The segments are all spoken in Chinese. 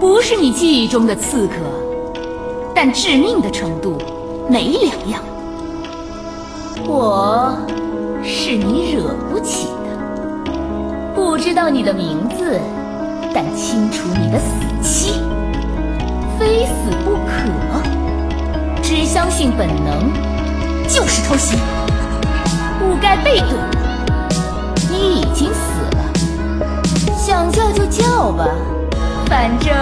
不是你记忆中的刺客，但致命的程度没两样。我是你惹不起的，不知道你的名字，但清楚你的死期，非死不可。只相信本能，就是偷袭，不该背对我。你已经死了，想叫就叫吧。反正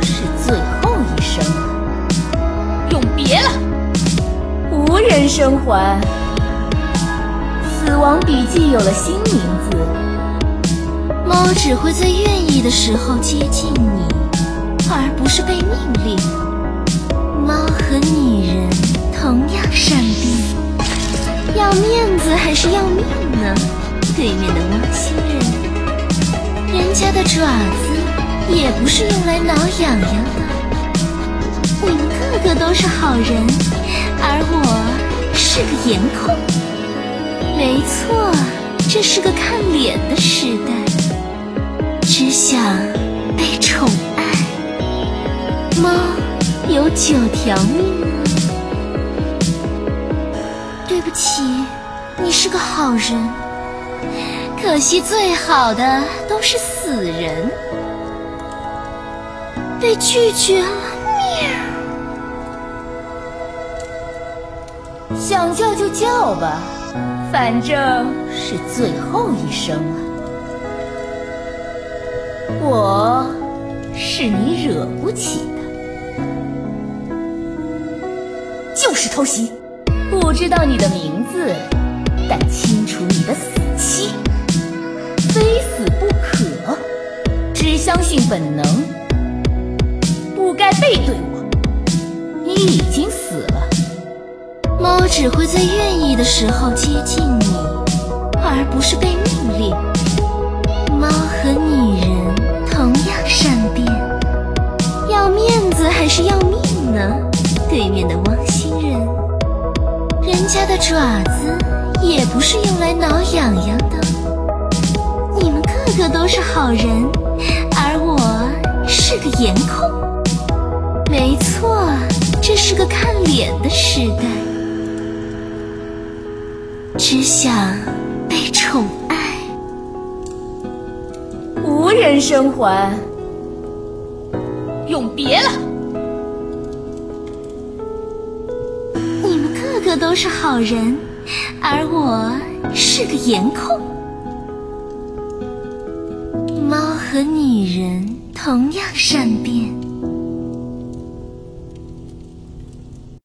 是最后一生了，永别了，无人生还。死亡笔记有了新名字，猫只会在愿意的时候接近你，而不是被命令。猫和女人同样善变，要面子还是要命呢？对面的汪星人，人家的爪子。也不是用来挠痒痒的。你们个个都是好人，而我是个颜控。没错，这是个看脸的时代，只想被宠爱。猫有九条命吗？对不起，你是个好人，可惜最好的都是死人。被拒绝了，想叫就叫吧，反正是最后一声了。我是你惹不起的，就是偷袭。不知道你的名字，但清楚你的死期，非死不可。只相信本能。不该背对我，你已经死了。猫只会在愿意的时候接近你，而不是被命令。猫和女人同样善变，要面子还是要命呢？对面的汪星人，人家的爪子也不是用来挠痒痒的。你们个个都是好人，脸的时代，只想被宠爱，无人生还，永别了。你们个个都是好人，而我是个颜控。猫和女人同样善变。